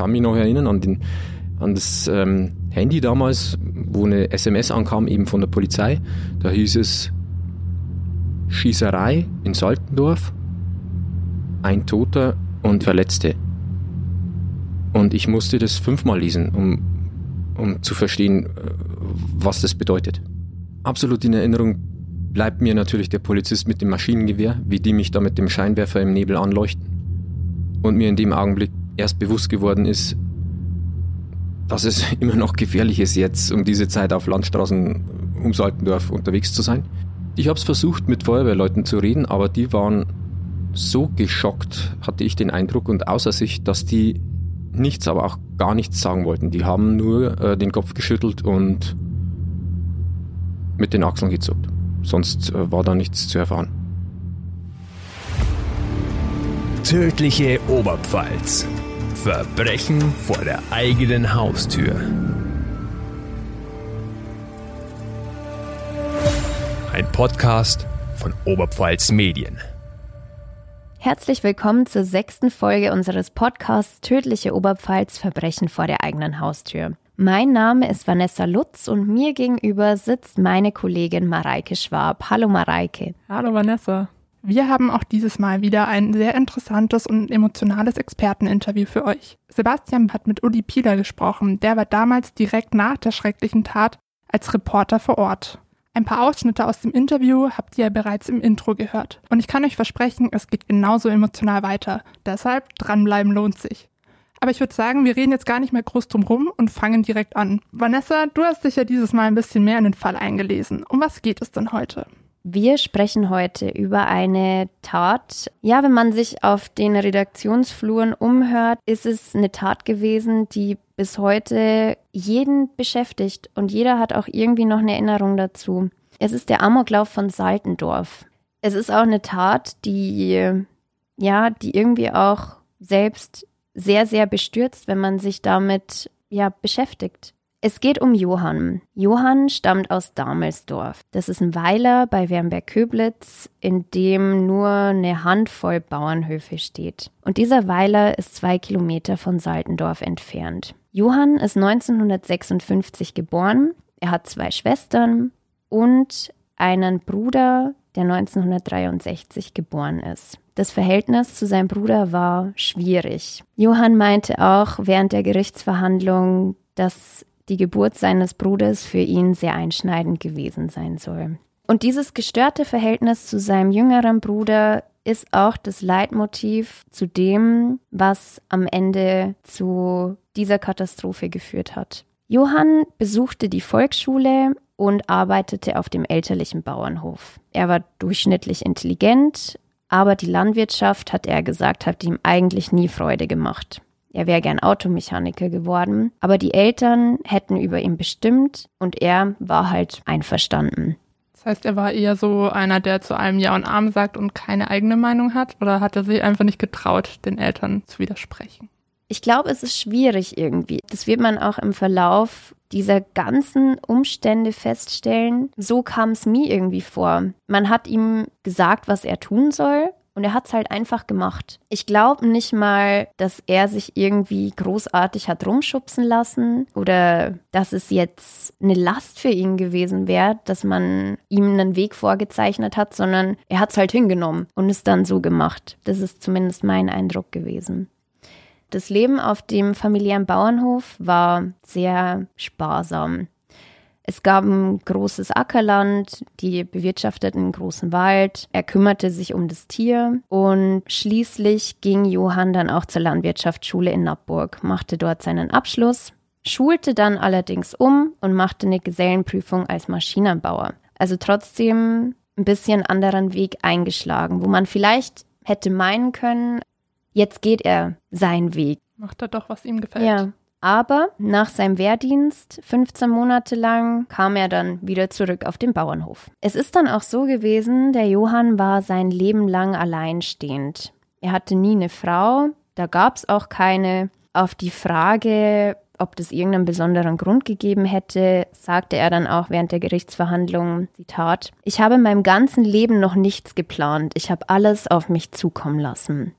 kann mich noch erinnern an, den, an das ähm, Handy damals, wo eine SMS ankam, eben von der Polizei. Da hieß es Schießerei in Saltendorf, ein Toter und Verletzte. Und ich musste das fünfmal lesen, um, um zu verstehen, äh, was das bedeutet. Absolut in Erinnerung bleibt mir natürlich der Polizist mit dem Maschinengewehr, wie die mich da mit dem Scheinwerfer im Nebel anleuchten. Und mir in dem Augenblick erst bewusst geworden ist, dass es immer noch gefährlich ist, jetzt um diese Zeit auf Landstraßen um Saltendorf unterwegs zu sein. Ich habe es versucht, mit Feuerwehrleuten zu reden, aber die waren so geschockt, hatte ich den Eindruck und außer sich, dass die nichts, aber auch gar nichts sagen wollten. Die haben nur äh, den Kopf geschüttelt und mit den Achseln gezuckt. Sonst äh, war da nichts zu erfahren. Tödliche Oberpfalz. Verbrechen vor der eigenen Haustür. Ein Podcast von Oberpfalz Medien. Herzlich willkommen zur sechsten Folge unseres Podcasts Tödliche Oberpfalz Verbrechen vor der eigenen Haustür. Mein Name ist Vanessa Lutz und mir gegenüber sitzt meine Kollegin Mareike Schwab. Hallo Mareike. Hallo Vanessa. Wir haben auch dieses Mal wieder ein sehr interessantes und emotionales Experteninterview für euch. Sebastian hat mit Uli Pieler gesprochen. Der war damals direkt nach der schrecklichen Tat als Reporter vor Ort. Ein paar Ausschnitte aus dem Interview habt ihr ja bereits im Intro gehört. Und ich kann euch versprechen, es geht genauso emotional weiter. Deshalb dranbleiben lohnt sich. Aber ich würde sagen, wir reden jetzt gar nicht mehr groß drum rum und fangen direkt an. Vanessa, du hast dich ja dieses Mal ein bisschen mehr in den Fall eingelesen. Um was geht es denn heute? Wir sprechen heute über eine Tat. Ja, wenn man sich auf den Redaktionsfluren umhört, ist es eine Tat gewesen, die bis heute jeden beschäftigt und jeder hat auch irgendwie noch eine Erinnerung dazu. Es ist der Amoklauf von Saltendorf. Es ist auch eine Tat, die ja, die irgendwie auch selbst sehr sehr bestürzt, wenn man sich damit ja beschäftigt. Es geht um Johann. Johann stammt aus Damelsdorf. Das ist ein Weiler bei Wernberg-Köblitz, in dem nur eine Handvoll Bauernhöfe steht. Und dieser Weiler ist zwei Kilometer von Saltendorf entfernt. Johann ist 1956 geboren. Er hat zwei Schwestern und einen Bruder, der 1963 geboren ist. Das Verhältnis zu seinem Bruder war schwierig. Johann meinte auch während der Gerichtsverhandlung, dass die Geburt seines Bruders für ihn sehr einschneidend gewesen sein soll. Und dieses gestörte Verhältnis zu seinem jüngeren Bruder ist auch das Leitmotiv zu dem, was am Ende zu dieser Katastrophe geführt hat. Johann besuchte die Volksschule und arbeitete auf dem elterlichen Bauernhof. Er war durchschnittlich intelligent, aber die Landwirtschaft, hat er gesagt, hat ihm eigentlich nie Freude gemacht. Er wäre gern Automechaniker geworden, aber die Eltern hätten über ihn bestimmt und er war halt einverstanden. Das heißt, er war eher so einer, der zu allem Ja und Arm sagt und keine eigene Meinung hat? Oder hat er sich einfach nicht getraut, den Eltern zu widersprechen? Ich glaube, es ist schwierig irgendwie. Das wird man auch im Verlauf dieser ganzen Umstände feststellen. So kam es mir irgendwie vor. Man hat ihm gesagt, was er tun soll. Und er hat es halt einfach gemacht. Ich glaube nicht mal, dass er sich irgendwie großartig hat rumschubsen lassen oder dass es jetzt eine Last für ihn gewesen wäre, dass man ihm einen Weg vorgezeichnet hat, sondern er hat es halt hingenommen und es dann so gemacht. Das ist zumindest mein Eindruck gewesen. Das Leben auf dem familiären Bauernhof war sehr sparsam. Es gab ein großes Ackerland, die bewirtschafteten einen großen Wald. Er kümmerte sich um das Tier und schließlich ging Johann dann auch zur Landwirtschaftsschule in Nappburg, machte dort seinen Abschluss, schulte dann allerdings um und machte eine Gesellenprüfung als Maschinenbauer. Also trotzdem ein bisschen anderen Weg eingeschlagen, wo man vielleicht hätte meinen können, jetzt geht er seinen Weg. Macht er doch, was ihm gefällt. Ja, aber nach seinem Wehrdienst, 15 Monate lang, kam er dann wieder zurück auf den Bauernhof. Es ist dann auch so gewesen, der Johann war sein Leben lang alleinstehend. Er hatte nie eine Frau, da gab es auch keine. Auf die Frage, ob das irgendeinen besonderen Grund gegeben hätte, sagte er dann auch während der Gerichtsverhandlung, Zitat, ich habe in meinem ganzen Leben noch nichts geplant, ich habe alles auf mich zukommen lassen.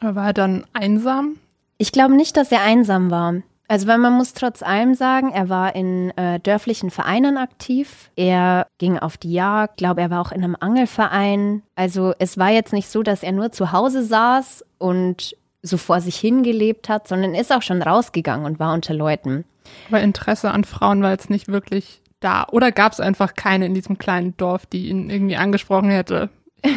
War er dann einsam? Ich glaube nicht, dass er einsam war. Also, weil man muss trotz allem sagen, er war in äh, dörflichen Vereinen aktiv. Er ging auf die Jagd, glaube er war auch in einem Angelverein. Also, es war jetzt nicht so, dass er nur zu Hause saß und so vor sich hingelebt hat, sondern ist auch schon rausgegangen und war unter Leuten. Aber Interesse an Frauen war jetzt nicht wirklich da. Oder gab es einfach keine in diesem kleinen Dorf, die ihn irgendwie angesprochen hätte?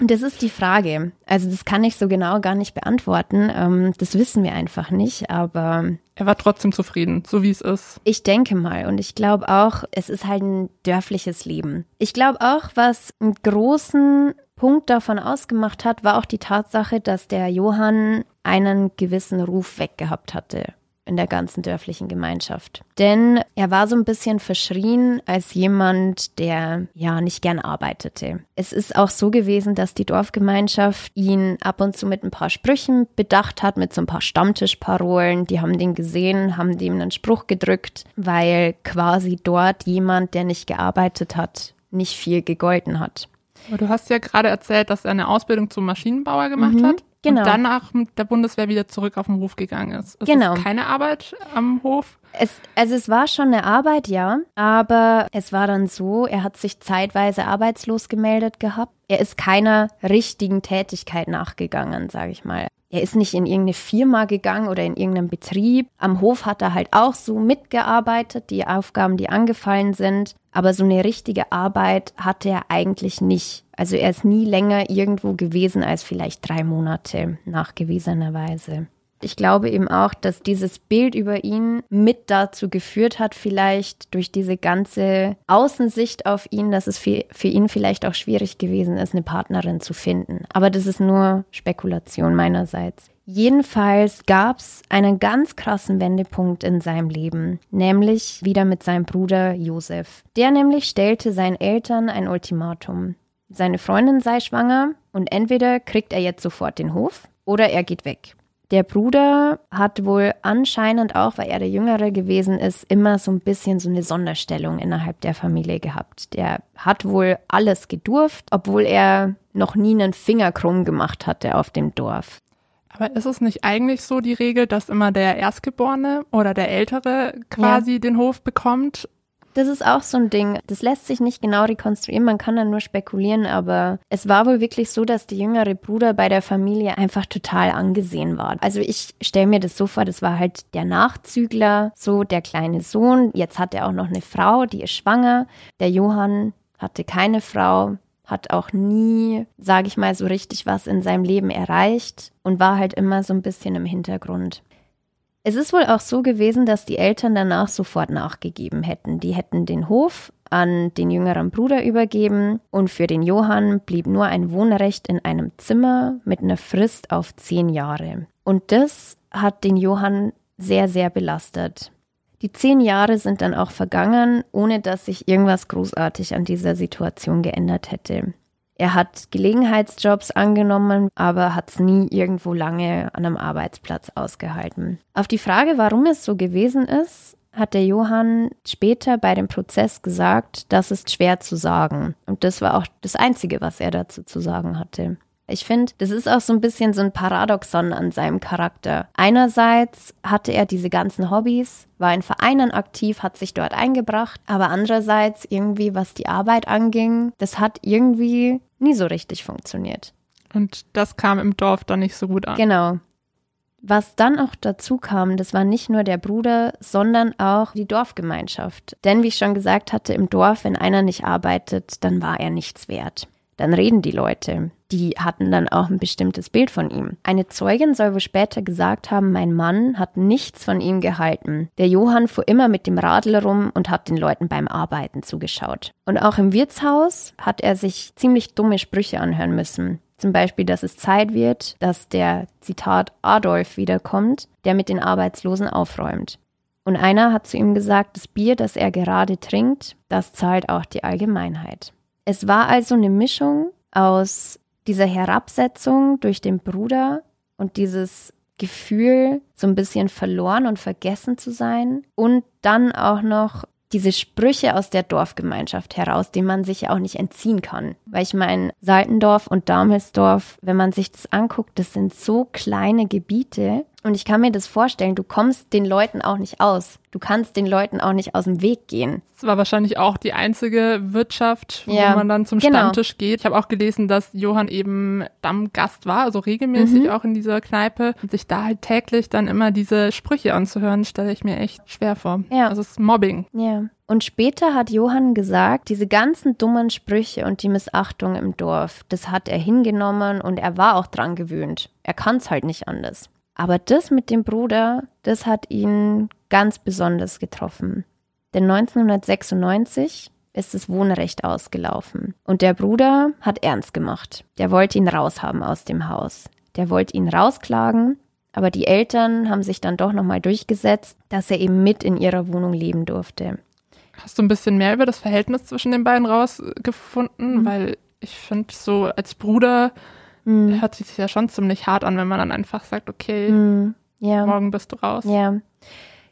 Das ist die Frage. Also das kann ich so genau gar nicht beantworten. Ähm, das wissen wir einfach nicht, aber. Er war trotzdem zufrieden, so wie es ist. Ich denke mal und ich glaube auch, es ist halt ein dörfliches Leben. Ich glaube auch, was einen großen Punkt davon ausgemacht hat, war auch die Tatsache, dass der Johann einen gewissen Ruf weggehabt hatte in der ganzen dörflichen Gemeinschaft. Denn er war so ein bisschen verschrien als jemand, der ja nicht gern arbeitete. Es ist auch so gewesen, dass die Dorfgemeinschaft ihn ab und zu mit ein paar Sprüchen bedacht hat, mit so ein paar Stammtischparolen. Die haben den gesehen, haben dem einen Spruch gedrückt, weil quasi dort jemand, der nicht gearbeitet hat, nicht viel gegolten hat. Aber du hast ja gerade erzählt, dass er eine Ausbildung zum Maschinenbauer gemacht mhm. hat. Genau. Und danach mit der Bundeswehr wieder zurück auf den Hof gegangen ist. ist genau. keine Arbeit am Hof? Es, also es war schon eine Arbeit, ja, aber es war dann so, er hat sich zeitweise arbeitslos gemeldet gehabt. Er ist keiner richtigen Tätigkeit nachgegangen, sage ich mal. Er ist nicht in irgendeine Firma gegangen oder in irgendeinen Betrieb. Am Hof hat er halt auch so mitgearbeitet, die Aufgaben, die angefallen sind. Aber so eine richtige Arbeit hatte er eigentlich nicht. Also er ist nie länger irgendwo gewesen als vielleicht drei Monate nachgewiesenerweise. Ich glaube eben auch, dass dieses Bild über ihn mit dazu geführt hat, vielleicht durch diese ganze Außensicht auf ihn, dass es für, für ihn vielleicht auch schwierig gewesen ist, eine Partnerin zu finden. Aber das ist nur Spekulation meinerseits. Jedenfalls gab es einen ganz krassen Wendepunkt in seinem Leben, nämlich wieder mit seinem Bruder Josef. Der nämlich stellte seinen Eltern ein Ultimatum. Seine Freundin sei schwanger und entweder kriegt er jetzt sofort den Hof oder er geht weg. Der Bruder hat wohl anscheinend auch, weil er der Jüngere gewesen ist, immer so ein bisschen so eine Sonderstellung innerhalb der Familie gehabt. Der hat wohl alles gedurft, obwohl er noch nie einen Finger krumm gemacht hatte auf dem Dorf. Aber ist es nicht eigentlich so die Regel, dass immer der Erstgeborene oder der Ältere quasi ja. den Hof bekommt das ist auch so ein Ding. Das lässt sich nicht genau rekonstruieren, man kann dann nur spekulieren, aber es war wohl wirklich so, dass der jüngere Bruder bei der Familie einfach total angesehen war. Also ich stelle mir das so vor, das war halt der Nachzügler, so der kleine Sohn. Jetzt hat er auch noch eine Frau, die ist schwanger. Der Johann hatte keine Frau, hat auch nie, sage ich mal, so richtig was in seinem Leben erreicht und war halt immer so ein bisschen im Hintergrund. Es ist wohl auch so gewesen, dass die Eltern danach sofort nachgegeben hätten. Die hätten den Hof an den jüngeren Bruder übergeben und für den Johann blieb nur ein Wohnrecht in einem Zimmer mit einer Frist auf zehn Jahre. Und das hat den Johann sehr, sehr belastet. Die zehn Jahre sind dann auch vergangen, ohne dass sich irgendwas großartig an dieser Situation geändert hätte. Er hat Gelegenheitsjobs angenommen, aber hat es nie irgendwo lange an einem Arbeitsplatz ausgehalten. Auf die Frage, warum es so gewesen ist, hat der Johann später bei dem Prozess gesagt, das ist schwer zu sagen. Und das war auch das Einzige, was er dazu zu sagen hatte. Ich finde, das ist auch so ein bisschen so ein Paradoxon an seinem Charakter. Einerseits hatte er diese ganzen Hobbys, war in Vereinen aktiv, hat sich dort eingebracht, aber andererseits irgendwie, was die Arbeit anging, das hat irgendwie nie so richtig funktioniert. Und das kam im Dorf dann nicht so gut an. Genau. Was dann auch dazu kam, das war nicht nur der Bruder, sondern auch die Dorfgemeinschaft. Denn wie ich schon gesagt hatte, im Dorf, wenn einer nicht arbeitet, dann war er nichts wert dann reden die Leute. Die hatten dann auch ein bestimmtes Bild von ihm. Eine Zeugin soll wohl später gesagt haben, mein Mann hat nichts von ihm gehalten. Der Johann fuhr immer mit dem Radl rum und hat den Leuten beim Arbeiten zugeschaut. Und auch im Wirtshaus hat er sich ziemlich dumme Sprüche anhören müssen. Zum Beispiel, dass es Zeit wird, dass der Zitat Adolf wiederkommt, der mit den Arbeitslosen aufräumt. Und einer hat zu ihm gesagt, das Bier, das er gerade trinkt, das zahlt auch die Allgemeinheit. Es war also eine Mischung aus dieser Herabsetzung durch den Bruder und dieses Gefühl, so ein bisschen verloren und vergessen zu sein und dann auch noch diese Sprüche aus der Dorfgemeinschaft heraus, denen man sich ja auch nicht entziehen kann. Weil ich meine, Saltendorf und Damelsdorf, wenn man sich das anguckt, das sind so kleine Gebiete Und ich kann mir das vorstellen, du kommst den Leuten auch nicht aus. Du kannst den Leuten auch nicht aus dem Weg gehen. Das war wahrscheinlich auch die einzige Wirtschaft, wo Ja, man dann zum genau. Stammtisch geht. Ich habe auch gelesen, dass Johann eben Stammgast war, also regelmäßig Mhm. auch in dieser Kneipe. Und sich da halt täglich dann immer diese Sprüche anzuhören, stelle ich mir echt schwer vor. Ja. Also es ist Mobbing. Ja. Und später hat Johann gesagt, diese ganzen dummen Sprüche und die Missachtung im Dorf, das hat er hingenommen und er war auch dran gewöhnt. Er kann es halt nicht anders. Aber das mit dem Bruder, das hat ihn ganz besonders getroffen. Denn 1996 ist das Wohnrecht ausgelaufen. Und der Bruder hat ernst gemacht. Der wollte ihn raushaben aus dem Haus. Der wollte ihn rausklagen, aber die Eltern haben sich dann doch nochmal durchgesetzt, dass er eben mit in ihrer Wohnung leben durfte. Hast du ein bisschen mehr über das Verhältnis zwischen den beiden Mhm. rausgefunden? Weil ich finde, so als Bruder Hm. hört sich ja schon ziemlich hart an, wenn man dann einfach sagt, okay, Hm. Ja. morgen bist du raus. Ja.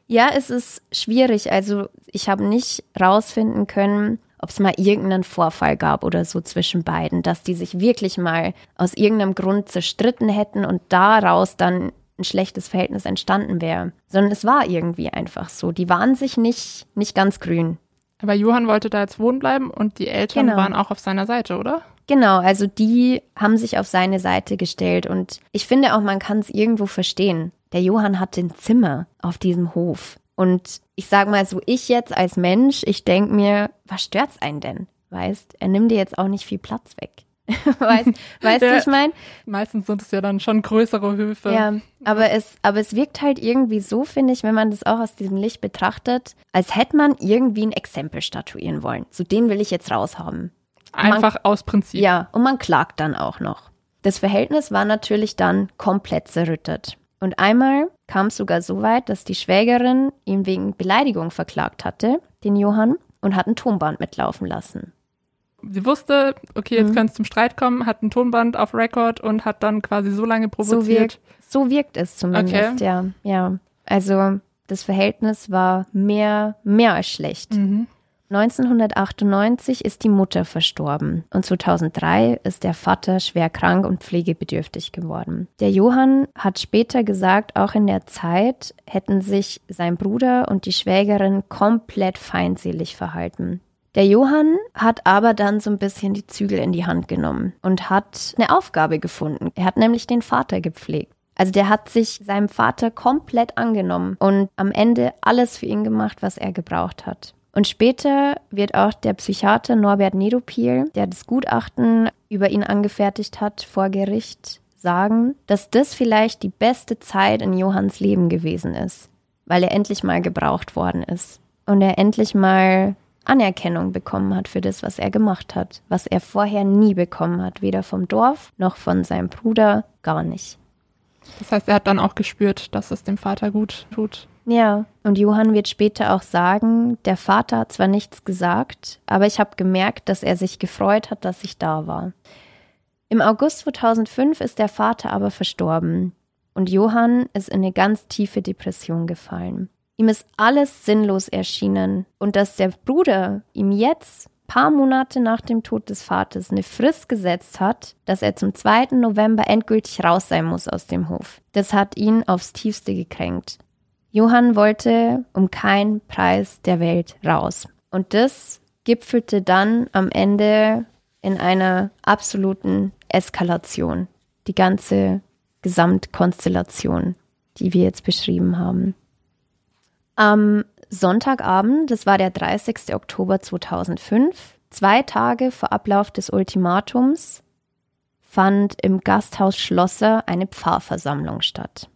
Ja, es ist schwierig. Also ich habe nicht rausfinden können, ob es mal irgendeinen Vorfall gab oder so zwischen beiden, dass die sich wirklich mal aus irgendeinem Grund zerstritten hätten und daraus dann ein schlechtes Verhältnis entstanden wäre. Sondern es war irgendwie einfach so. Die waren sich nicht, nicht ganz grün. Aber Johann wollte da jetzt wohnen bleiben und die Eltern Genau. waren auch auf seiner Seite, oder? Genau, also die haben sich auf seine Seite gestellt und ich finde auch, man kann es irgendwo verstehen. Der Johann hatte ein Zimmer auf diesem Hof und ich sag mal so, ich jetzt als Mensch, ich denk mir, was stört's einen denn? Weißt, er nimmt dir jetzt auch nicht viel Platz weg. weißt weißt du, ich meine? Meistens sind es ja dann schon größere Höfe. Ja, aber es, aber es wirkt halt irgendwie so, finde ich, wenn man das auch aus diesem Licht betrachtet, als hätte man irgendwie ein Exempel statuieren wollen. So den will ich jetzt raushaben. Einfach aus Prinzip. Ja, und man klagt dann auch noch. Das Verhältnis war natürlich dann komplett zerrüttet. Und einmal kam es sogar so weit, dass die Schwägerin ihn wegen Beleidigung verklagt hatte, den Johann, und hat ein Tonband mitlaufen lassen. Sie wusste, okay, jetzt Mhm. könnte es zum Streit kommen, hat ein Tonband auf Record und hat dann quasi so lange So provoziert. wirkt, so wirkt es zumindest, Okay. ja. Ja. Also das Verhältnis war mehr, mehr als schlecht. Mhm. 1998 ist die Mutter verstorben und 2003 ist der Vater schwer krank und pflegebedürftig geworden. Der Johann hat später gesagt, auch in der Zeit hätten sich sein Bruder und die Schwägerin komplett feindselig verhalten. Der Johann hat aber dann so ein bisschen die Zügel in die Hand genommen und hat eine Aufgabe gefunden. Er hat nämlich den Vater gepflegt. Also der hat sich seinem Vater komplett angenommen und am Ende alles für ihn gemacht, was er gebraucht hat. Und später wird auch der Psychiater Norbert Nedopil, der das Gutachten über ihn angefertigt hat, vor Gericht sagen, dass das vielleicht die beste Zeit in Johanns Leben gewesen ist, weil er endlich mal gebraucht worden ist und er endlich mal Anerkennung bekommen hat für das, was er gemacht hat, was er vorher nie bekommen hat, weder vom Dorf noch von seinem Bruder, gar nicht. Das heißt, er hat dann auch gespürt, dass es dem Vater gut tut. Ja, und Johann wird später auch sagen, der Vater hat zwar nichts gesagt, aber ich habe gemerkt, dass er sich gefreut hat, dass ich da war. Im August 2005 ist der Vater aber verstorben und Johann ist in eine ganz tiefe Depression gefallen. Ihm ist alles sinnlos erschienen und dass der Bruder ihm jetzt paar Monate nach dem Tod des Vaters eine Frist gesetzt hat, dass er zum 2. November endgültig raus sein muss aus dem Hof. Das hat ihn aufs tiefste gekränkt. Johann wollte um keinen Preis der Welt raus. Und das gipfelte dann am Ende in einer absoluten Eskalation. Die ganze Gesamtkonstellation, die wir jetzt beschrieben haben. Am Sonntagabend, das war der 30. Oktober 2005, zwei Tage vor Ablauf des Ultimatums, fand im Gasthaus Schlosser eine Pfarrversammlung statt.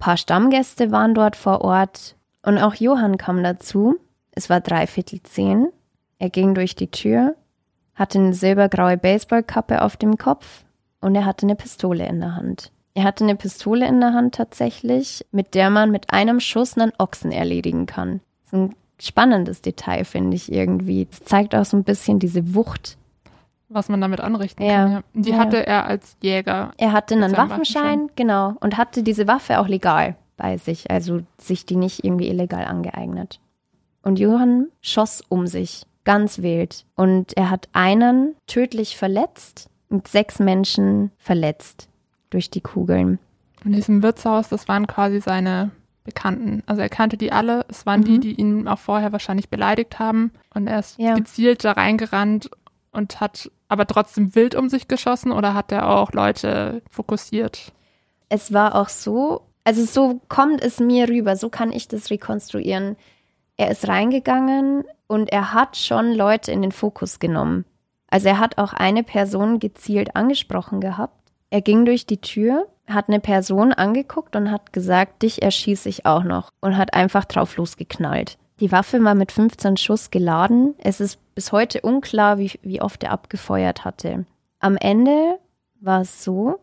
Paar Stammgäste waren dort vor Ort und auch Johann kam dazu. Es war dreiviertel zehn. Er ging durch die Tür, hatte eine silbergraue Baseballkappe auf dem Kopf und er hatte eine Pistole in der Hand. Er hatte eine Pistole in der Hand tatsächlich, mit der man mit einem Schuss einen Ochsen erledigen kann. Das ist ein spannendes Detail, finde ich irgendwie. Es zeigt auch so ein bisschen diese Wucht. Was man damit anrichten Ja. kann. Ja. Die Ja. hatte er als Jäger. Er hatte einen seinem Waffenschein, genau, und hatte diese Waffe auch legal bei sich, also sich die nicht irgendwie illegal angeeignet. Und Johann schoss um sich, ganz wild. Und er hat einen tödlich verletzt und sechs Menschen verletzt durch die Kugeln. In diesem Wirtshaus, das waren quasi seine Bekannten. Also er kannte die alle. Es waren Mhm. die, die ihn auch vorher wahrscheinlich beleidigt haben. Und er ist Ja. gezielt da reingerannt und hat aber trotzdem wild um sich geschossen oder hat er auch Leute fokussiert? Es war auch so, also so kommt es mir rüber, so kann ich das rekonstruieren. Er ist reingegangen und er hat schon Leute in den Fokus genommen. Also er hat auch eine Person gezielt angesprochen gehabt. Er ging durch die Tür, hat eine Person angeguckt und hat gesagt, dich erschieße ich auch noch und hat einfach drauf losgeknallt. Die Waffe war mit 15 Schuss geladen. Es ist bis heute unklar, wie, wie oft er abgefeuert hatte. Am Ende war es so,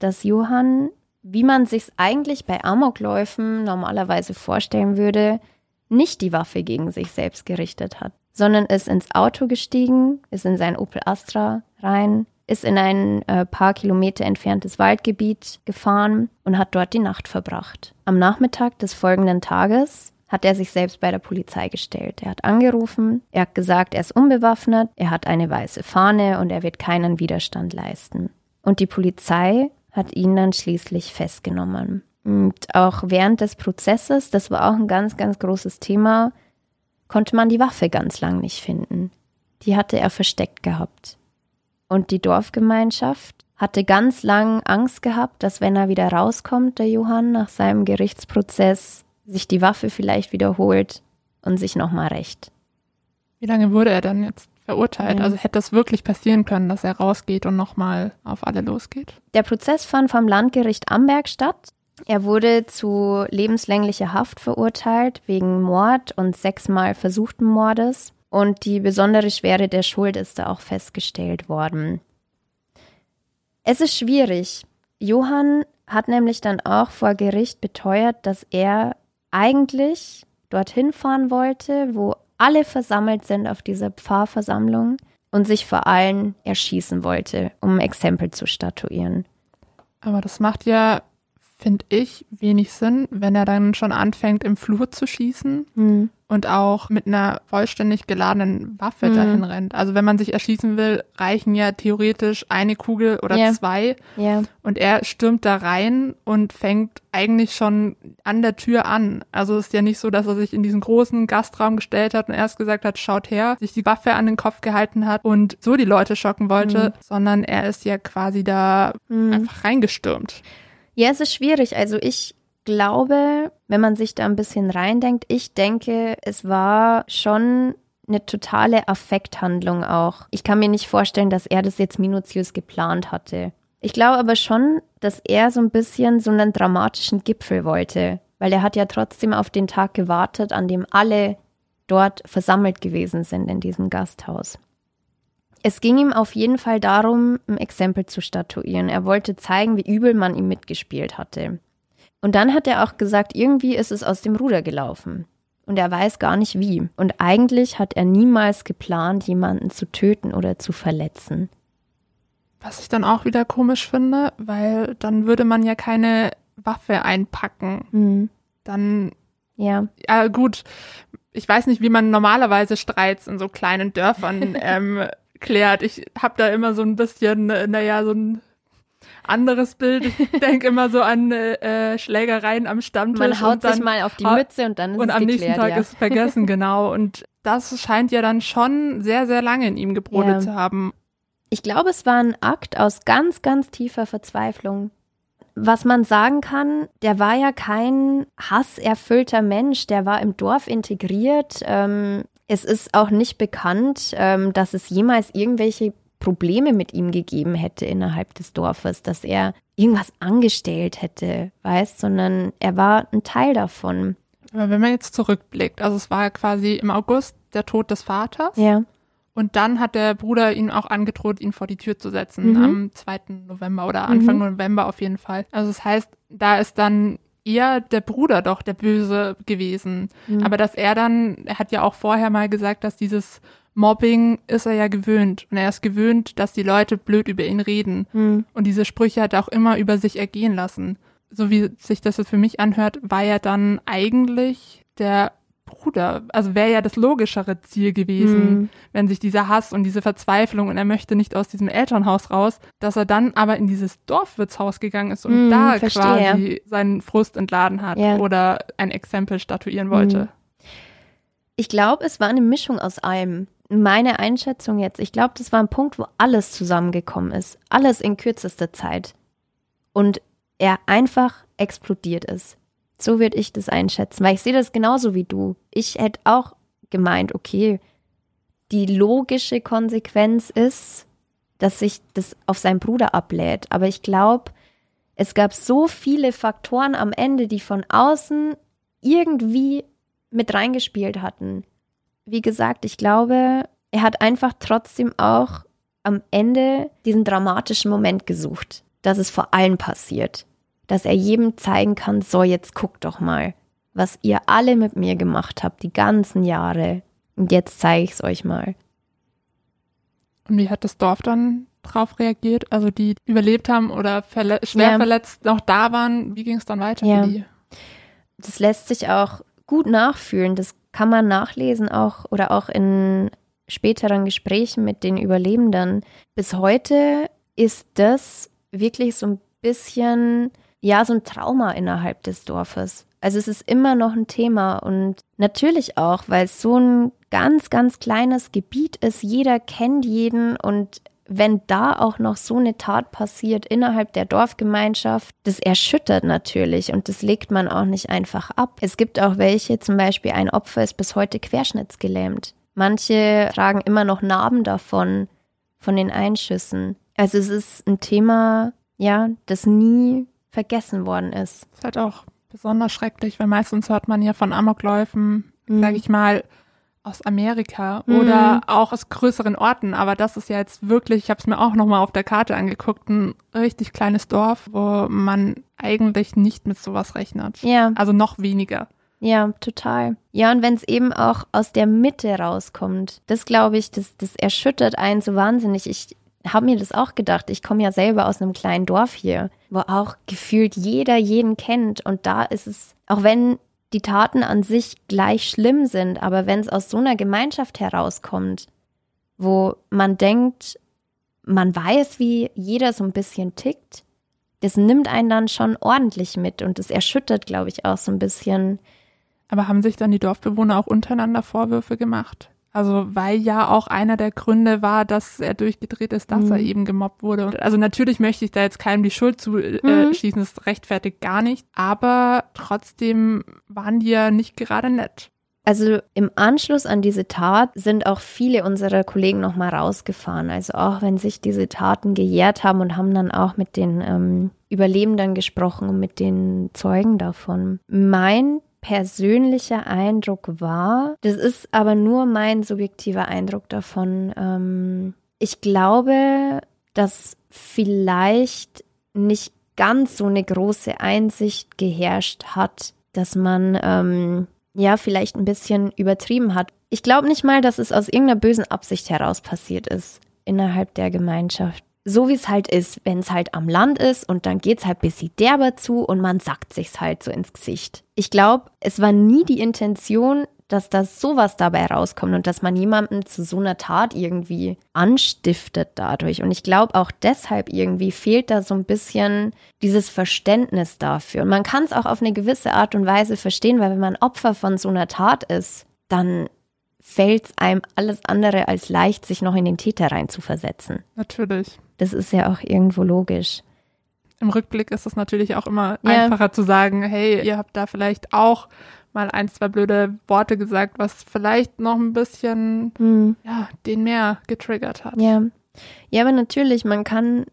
dass Johann, wie man sich eigentlich bei Amokläufen normalerweise vorstellen würde, nicht die Waffe gegen sich selbst gerichtet hat, sondern ist ins Auto gestiegen, ist in sein Opel Astra rein, ist in ein äh, paar Kilometer entferntes Waldgebiet gefahren und hat dort die Nacht verbracht. Am Nachmittag des folgenden Tages hat er sich selbst bei der Polizei gestellt. Er hat angerufen, er hat gesagt, er ist unbewaffnet, er hat eine weiße Fahne und er wird keinen Widerstand leisten. Und die Polizei hat ihn dann schließlich festgenommen. Und auch während des Prozesses, das war auch ein ganz, ganz großes Thema, konnte man die Waffe ganz lang nicht finden. Die hatte er versteckt gehabt. Und die Dorfgemeinschaft hatte ganz lang Angst gehabt, dass wenn er wieder rauskommt, der Johann, nach seinem Gerichtsprozess, sich die Waffe vielleicht wiederholt und sich nochmal rächt. Wie lange wurde er dann jetzt verurteilt? Mhm. Also hätte das wirklich passieren können, dass er rausgeht und nochmal auf alle losgeht? Der Prozess fand vom Landgericht Amberg statt. Er wurde zu lebenslänglicher Haft verurteilt wegen Mord und sechsmal versuchten Mordes. Und die besondere Schwere der Schuld ist da auch festgestellt worden. Es ist schwierig. Johann hat nämlich dann auch vor Gericht beteuert, dass er eigentlich dorthin fahren wollte, wo alle versammelt sind auf dieser Pfarrversammlung und sich vor allen erschießen wollte, um ein Exempel zu statuieren. Aber das macht ja, finde ich, wenig Sinn, wenn er dann schon anfängt, im Flur zu schießen Hm. und auch mit einer vollständig geladenen Waffe Mhm. dahin rennt. Also wenn man sich erschießen will, reichen ja theoretisch eine Kugel oder Ja. zwei. Ja, Und er stürmt da rein und fängt eigentlich schon an der Tür an. Also es ist ja nicht so, dass er sich in diesen großen Gastraum gestellt hat und erst gesagt hat, schaut her, sich die Waffe an den Kopf gehalten hat und so die Leute schocken wollte, sondern er ist ja quasi da Mhm. einfach reingestürmt. Ja, es ist schwierig. Also ich glaube, wenn man sich da ein bisschen reindenkt, ich denke, es war schon eine totale Affekthandlung auch. Ich kann mir nicht vorstellen, dass er das jetzt minutiös geplant hatte. Ich glaube aber schon, dass er so ein bisschen so einen dramatischen Gipfel wollte, weil er hat ja trotzdem auf den Tag gewartet, an dem alle dort versammelt gewesen sind in diesem Gasthaus. Es ging ihm auf jeden Fall darum, ein Exempel zu statuieren. Er wollte zeigen, wie übel man ihm mitgespielt hatte. Und dann hat er auch gesagt, irgendwie ist es aus dem Ruder gelaufen. Und er weiß gar nicht wie. Und eigentlich hat er niemals geplant, jemanden zu töten oder zu verletzen. Was ich dann auch wieder komisch finde, weil dann würde man ja keine Waffe einpacken. Hm. Dann, Ja. ja gut, ich weiß nicht, wie man normalerweise Streits in so kleinen Dörfern ähm, klärt. Ich habe da immer so ein bisschen, äh, naja, so ein anderes Bild. Ich denke immer so an äh, äh, Schlägereien am Stammtisch. Man haut und dann, sich mal auf die Mütze und dann ist und es am geklärt, nächsten Tag ja. ist es vergessen, genau. Und das scheint ja dann schon sehr, sehr lange in ihm gebrodelt Ja. zu haben. Ich glaube, es war ein Akt aus ganz, ganz tiefer Verzweiflung. Was man sagen kann, der war ja kein hasserfüllter Mensch, der war im Dorf integriert. Ähm, es ist auch nicht bekannt, ähm, dass es jemals irgendwelche Probleme mit ihm gegeben hätte innerhalb des Dorfes, dass er irgendwas angestellt hätte, weißt, sondern er war ein Teil davon. Aber wenn man jetzt zurückblickt, also es war ja quasi im August der Tod des Vaters. Ja. Und dann hat der Bruder ihn auch angedroht, ihn vor die Tür zu setzen Mhm. am 2. November oder Anfang November auf jeden Fall. Also das heißt, da ist dann eher der Bruder doch der Böse gewesen. Mhm. Aber dass er dann, er hat ja auch vorher mal gesagt, dass dieses Mobbing ist er ja gewöhnt. Und er ist gewöhnt, dass die Leute blöd über ihn reden. Hm. Und diese Sprüche hat er auch immer über sich ergehen lassen. So wie sich das jetzt für mich anhört, war er dann eigentlich der Bruder. Also wäre ja das logischere Ziel gewesen, Mhm. wenn sich dieser Hass und diese Verzweiflung und er möchte nicht aus diesem Elternhaus raus, dass er dann aber in dieses Dorfwirtshaus gegangen ist und Mhm, da verstehe. quasi seinen Frust entladen hat Ja. oder ein Exempel statuieren wollte. Mhm. Ich glaube, es war eine Mischung aus allem. Meine Einschätzung jetzt, ich glaube, das war ein Punkt, wo alles zusammengekommen ist. Alles in kürzester Zeit. Und er einfach explodiert ist. So würde ich das einschätzen, weil ich sehe das genauso wie du. Ich hätte auch gemeint, okay, die logische Konsequenz ist, dass sich das auf seinen Bruder ablädt. Aber ich glaube, es gab so viele Faktoren am Ende, die von außen irgendwie mit reingespielt hatten. Wie gesagt, ich glaube, er hat einfach trotzdem auch am Ende diesen dramatischen Moment gesucht, dass es vor allem passiert, dass er jedem zeigen kann, so jetzt guckt doch mal, was ihr alle mit mir gemacht habt, die ganzen Jahre. Und jetzt zeige ich es euch mal. Und wie hat das Dorf dann drauf reagiert? Also die überlebt haben oder verle schwer Ja. verletzt noch da waren, wie ging es dann weiter Ja. für die? das lässt sich auch gut nachfühlen. Das kann man nachlesen auch oder auch in späteren Gesprächen mit den Überlebenden. Bis heute ist das wirklich so ein bisschen, ja, so ein Trauma innerhalb des Dorfes. Also es ist immer noch ein Thema und natürlich auch, weil es so ein ganz, ganz kleines Gebiet ist. Jeder kennt jeden und wenn da auch noch so eine Tat passiert innerhalb der Dorfgemeinschaft, das erschüttert natürlich und das legt man auch nicht einfach ab. Es gibt auch welche, zum Beispiel ein Opfer ist bis heute querschnittsgelähmt. Manche tragen immer noch Narben davon, von den Einschüssen. Also es ist ein Thema, ja, das nie vergessen worden ist. ist halt auch besonders schrecklich, weil meistens hört man ja von Amokläufen, Mhm. sage ich mal, aus Amerika Mhm. oder auch aus größeren Orten. Aber das ist ja jetzt wirklich, ich habe es mir auch nochmal auf der Karte angeguckt, ein richtig kleines Dorf, wo man eigentlich nicht mit sowas rechnet. Ja, Also noch weniger. ja, total. Ja, und wenn es eben auch aus der Mitte rauskommt, das glaube ich, das, das erschüttert einen so wahnsinnig. Ich habe mir das auch gedacht. Ich komme ja selber aus einem kleinen Dorf hier, wo auch gefühlt jeder jeden kennt. Und da ist es, auch wenn die Taten an sich gleich schlimm sind, aber wenn es aus so einer Gemeinschaft herauskommt, wo man denkt, man weiß, wie jeder so ein bisschen tickt, das nimmt einen dann schon ordentlich mit und das erschüttert, glaube ich, auch so ein bisschen. Aber haben sich dann die Dorfbewohner auch untereinander Vorwürfe gemacht? Also weil ja auch einer der Gründe war, dass er durchgedreht ist, dass Mhm. er eben gemobbt wurde. Also natürlich möchte ich da jetzt keinem die Schuld zu äh, Mhm. das rechtfertigt gar nicht. Aber trotzdem waren die ja nicht gerade nett. Also im Anschluss an diese Tat sind auch viele unserer Kollegen nochmal rausgefahren. Also auch wenn sich diese Taten gejährt haben und haben dann auch mit den ähm, Überlebenden gesprochen und mit den Zeugen davon. Mein persönlicher Eindruck war, das ist aber nur mein subjektiver Eindruck davon. Ähm, ich glaube, dass vielleicht nicht ganz so eine große Einsicht geherrscht hat, dass man ähm, ja vielleicht ein bisschen übertrieben hat. Ich glaube nicht mal, dass es aus irgendeiner bösen Absicht heraus passiert ist innerhalb der Gemeinschaft. So wie es halt ist, wenn es halt am Land ist und dann geht's halt ein bisschen derber zu und man sagt sich's halt so ins Gesicht. Ich glaube, es war nie die Intention, dass da sowas dabei rauskommt und dass man jemanden zu so einer Tat irgendwie anstiftet dadurch. Und ich glaube auch deshalb irgendwie fehlt da so ein bisschen dieses Verständnis dafür. Und man kann es auch auf eine gewisse Art und Weise verstehen, weil wenn man Opfer von so einer Tat ist, dann fällt es einem alles andere als leicht, sich noch in den Täter reinzuversetzen. Natürlich. Das ist ja auch irgendwo logisch. Im Rückblick ist es natürlich auch immer Ja. einfacher zu sagen, hey, ihr habt da vielleicht auch mal ein, zwei blöde Worte gesagt, was vielleicht noch ein bisschen, Hm. ja, den mehr getriggert hat. Ja. Ja, aber natürlich, man kann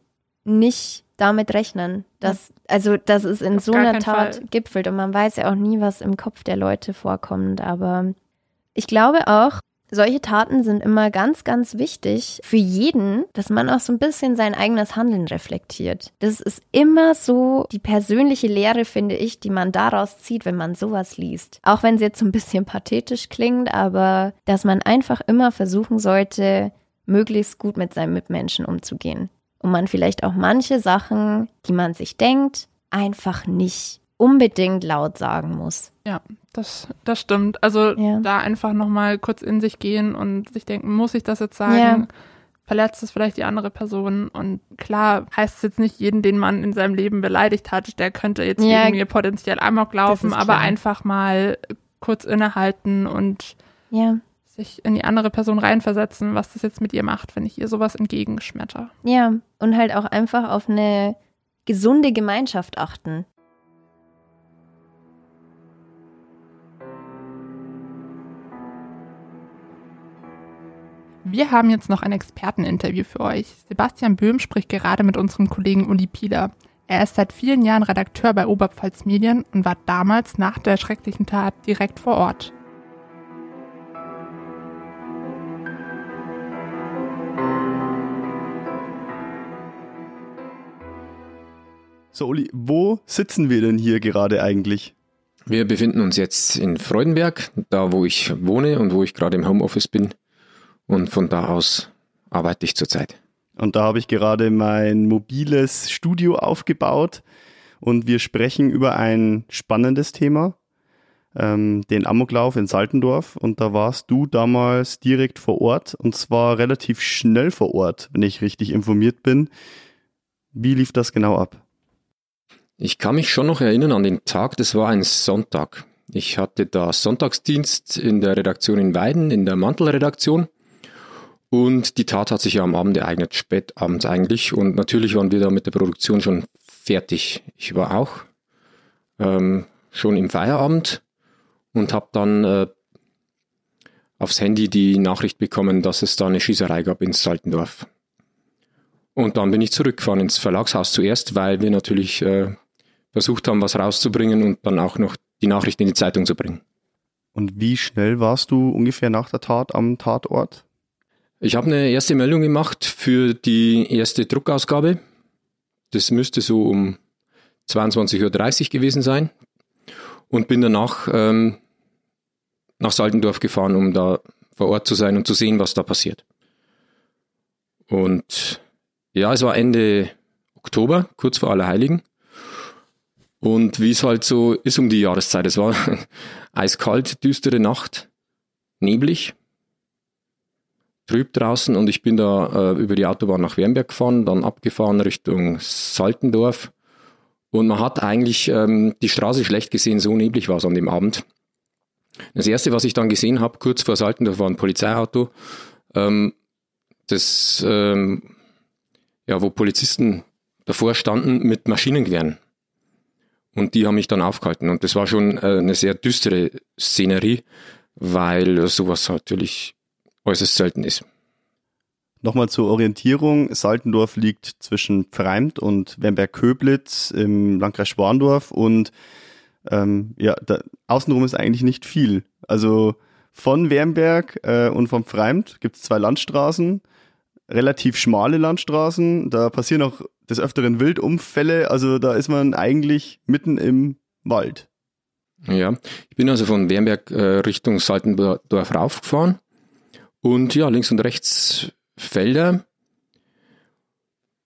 nicht damit rechnen, dass, also, dass es in Auf so einer Tat Fall. gipfelt und man weiß ja auch nie, was im Kopf der Leute vorkommt. Aber ich glaube auch, solche Taten sind immer ganz, ganz wichtig für jeden, dass man auch so ein bisschen sein eigenes Handeln reflektiert. Das ist immer so die persönliche Lehre, finde ich, die man daraus zieht, wenn man sowas liest. Auch wenn es jetzt so ein bisschen pathetisch klingt, aber dass man einfach immer versuchen sollte, möglichst gut mit seinen Mitmenschen umzugehen. Und man vielleicht auch manche Sachen, die man sich denkt, einfach nicht unbedingt laut sagen muss. Ja, das, das stimmt. Also Ja. da einfach nochmal kurz in sich gehen und sich denken, muss ich das jetzt sagen? Ja. Verletzt es vielleicht die andere Person? Und klar heißt es jetzt nicht, jeden, den man in seinem Leben beleidigt hat, der könnte jetzt Ja, wegen mir potenziell Amok laufen, aber einfach mal kurz innehalten und Ja, sich in die andere Person reinversetzen, was das jetzt mit ihr macht, wenn ich ihr sowas entgegenschmetter. ja. Und halt auch einfach auf eine gesunde Gemeinschaft achten. Wir haben jetzt noch ein Experteninterview für euch. Sebastian Böhm spricht gerade mit unserem Kollegen Uli Pieler. Er ist seit vielen Jahren Redakteur bei Oberpfalz Medien und war damals nach der schrecklichen Tat direkt vor Ort. So, Uli, wo sitzen wir denn hier gerade eigentlich? Wir befinden uns jetzt in Freudenberg, da wo ich wohne und wo ich gerade im Homeoffice bin. Und von da aus arbeite ich zurzeit. Und da habe ich gerade mein mobiles Studio aufgebaut und wir sprechen über ein spannendes Thema, ähm, den Amoklauf in Saltendorf. Und da warst du damals direkt vor Ort und zwar relativ schnell vor Ort, wenn ich richtig informiert bin. Wie lief das genau ab? Ich kann mich schon noch erinnern an den Tag, das war ein Sonntag. Ich hatte da Sonntagsdienst in der Redaktion in Weiden, in der Mantelredaktion. Und die Tat hat sich ja am Abend ereignet, spät abends eigentlich. Und natürlich waren wir da mit der Produktion schon fertig. Ich war auch ähm, schon im Feierabend und habe dann äh, aufs Handy die Nachricht bekommen, dass es da eine Schießerei gab in Saltendorf. Und dann bin ich zurückgefahren ins Verlagshaus zuerst, weil wir natürlich äh, versucht haben, was rauszubringen und dann auch noch die Nachricht in die Zeitung zu bringen. Und wie schnell warst du ungefähr nach der Tat am Tatort? Ich habe eine erste Meldung gemacht für die erste Druckausgabe. Das müsste so um 22.30 Uhr gewesen sein. Und bin danach ähm, nach Saltendorf gefahren, um da vor Ort zu sein und zu sehen, was da passiert. Und ja, es war Ende Oktober, kurz vor Allerheiligen. Und wie es halt so ist um die Jahreszeit. Es war eiskalt, düstere Nacht, neblig, trüb draußen und ich bin da äh, über die Autobahn nach Wernberg gefahren, dann abgefahren Richtung Saltendorf. Und man hat eigentlich ähm, die Straße schlecht gesehen, so neblig war es an dem Abend. Das erste, was ich dann gesehen habe, kurz vor Saltendorf, war ein Polizeiauto, ähm, das, ähm, ja, wo Polizisten davor standen mit Maschinengewehren. Und die haben mich dann aufgehalten. Und das war schon äh, eine sehr düstere Szenerie, weil sowas natürlich äußerst selten ist. Nochmal zur Orientierung. Saltendorf liegt zwischen Pfreimt und Wernberg-Köblitz im Landkreis Schwandorf und ähm, ja, da, außenrum ist eigentlich nicht viel. Also von Wernberg äh, und vom Pfreimt gibt es zwei Landstraßen, relativ schmale Landstraßen. Da passieren auch des Öfteren Wildunfälle. Also da ist man eigentlich mitten im Wald. Ja, ich bin also von Wernberg äh, Richtung Saltendorf raufgefahren und ja, links und rechts Felder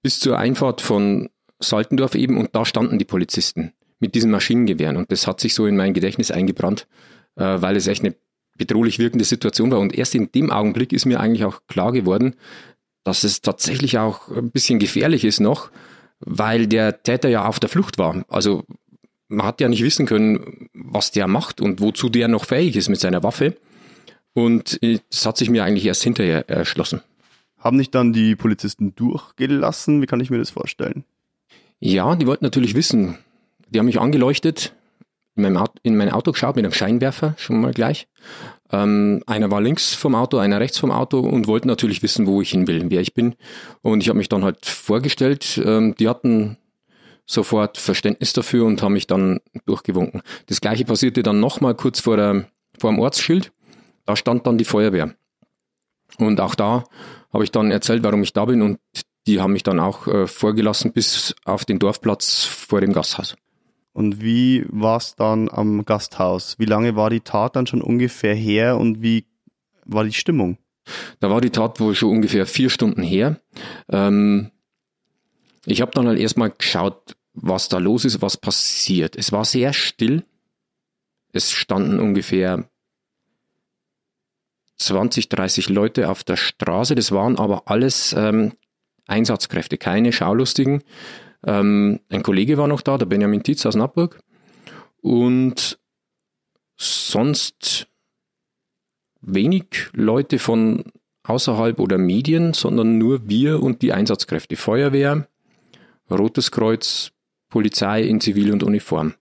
bis zur Einfahrt von Saltendorf eben und da standen die Polizisten mit diesen Maschinengewehren und das hat sich so in mein Gedächtnis eingebrannt, äh, weil es echt eine bedrohlich wirkende Situation war und erst in dem Augenblick ist mir eigentlich auch klar geworden, dass es tatsächlich auch ein bisschen gefährlich ist noch, weil der Täter ja auf der Flucht war. Also man hat ja nicht wissen können, was der macht und wozu der noch fähig ist mit seiner Waffe. Und äh, das hat sich mir eigentlich erst hinterher erschlossen. Haben dich dann die Polizisten durchgelassen? Wie kann ich mir das vorstellen? Ja, die wollten natürlich wissen. Die haben mich angeleuchtet, in, meinem Auto, in mein Auto geschaut mit einem Scheinwerfer, schon mal gleich. Ähm, einer war links vom Auto, einer rechts vom Auto und wollten natürlich wissen, wo ich hin will, wer ich bin. Und ich habe mich dann halt vorgestellt. Ähm, die hatten sofort Verständnis dafür und haben mich dann durchgewunken. Das gleiche passierte dann nochmal kurz vor, der, vor dem Ortsschild. Da stand dann die Feuerwehr. Und auch da habe ich dann erzählt, warum ich da bin und die haben mich dann auch äh, vorgelassen bis auf den Dorfplatz vor dem Gasthaus. Und wie war es dann am Gasthaus? Wie lange war die Tat dann schon ungefähr her und wie war die Stimmung? Da war die Tat wohl schon ungefähr vier Stunden her. Ähm, ich habe dann halt erstmal geschaut, was da los ist, was passiert. Es war sehr still. Es standen ungefähr 20, 30 Leute auf der Straße. Das waren aber alles ähm, Einsatzkräfte, keine Schaulustigen. Ähm, ein Kollege war noch da, der Benjamin Tietz aus Nappburg. Und sonst wenig Leute von außerhalb oder Medien, sondern nur wir und die Einsatzkräfte. Feuerwehr, Rotes Kreuz, Polizei in Zivil und Uniform.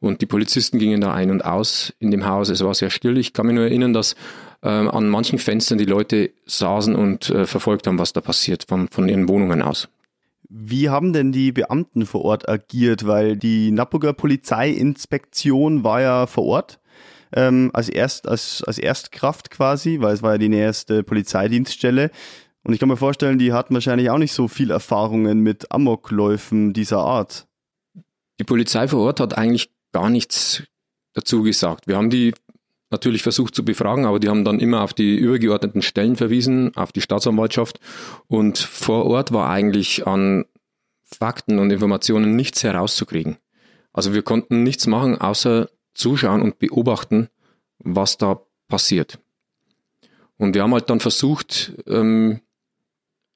Und die Polizisten gingen da ein und aus in dem Haus. Es war sehr still. Ich kann mich nur erinnern, dass äh, an manchen Fenstern die Leute saßen und äh, verfolgt haben, was da passiert, von, von ihren Wohnungen aus. Wie haben denn die Beamten vor Ort agiert? Weil die Nappuger Polizeiinspektion war ja vor Ort ähm, als, Erst, als, als Erstkraft quasi, weil es war ja die näherste Polizeidienststelle. Und ich kann mir vorstellen, die hatten wahrscheinlich auch nicht so viel Erfahrungen mit Amokläufen dieser Art. Die Polizei vor Ort hat eigentlich gar nichts dazu gesagt. Wir haben die natürlich versucht zu befragen, aber die haben dann immer auf die übergeordneten Stellen verwiesen, auf die Staatsanwaltschaft. Und vor Ort war eigentlich an Fakten und Informationen nichts herauszukriegen. Also wir konnten nichts machen, außer zuschauen und beobachten, was da passiert. Und wir haben halt dann versucht, ähm,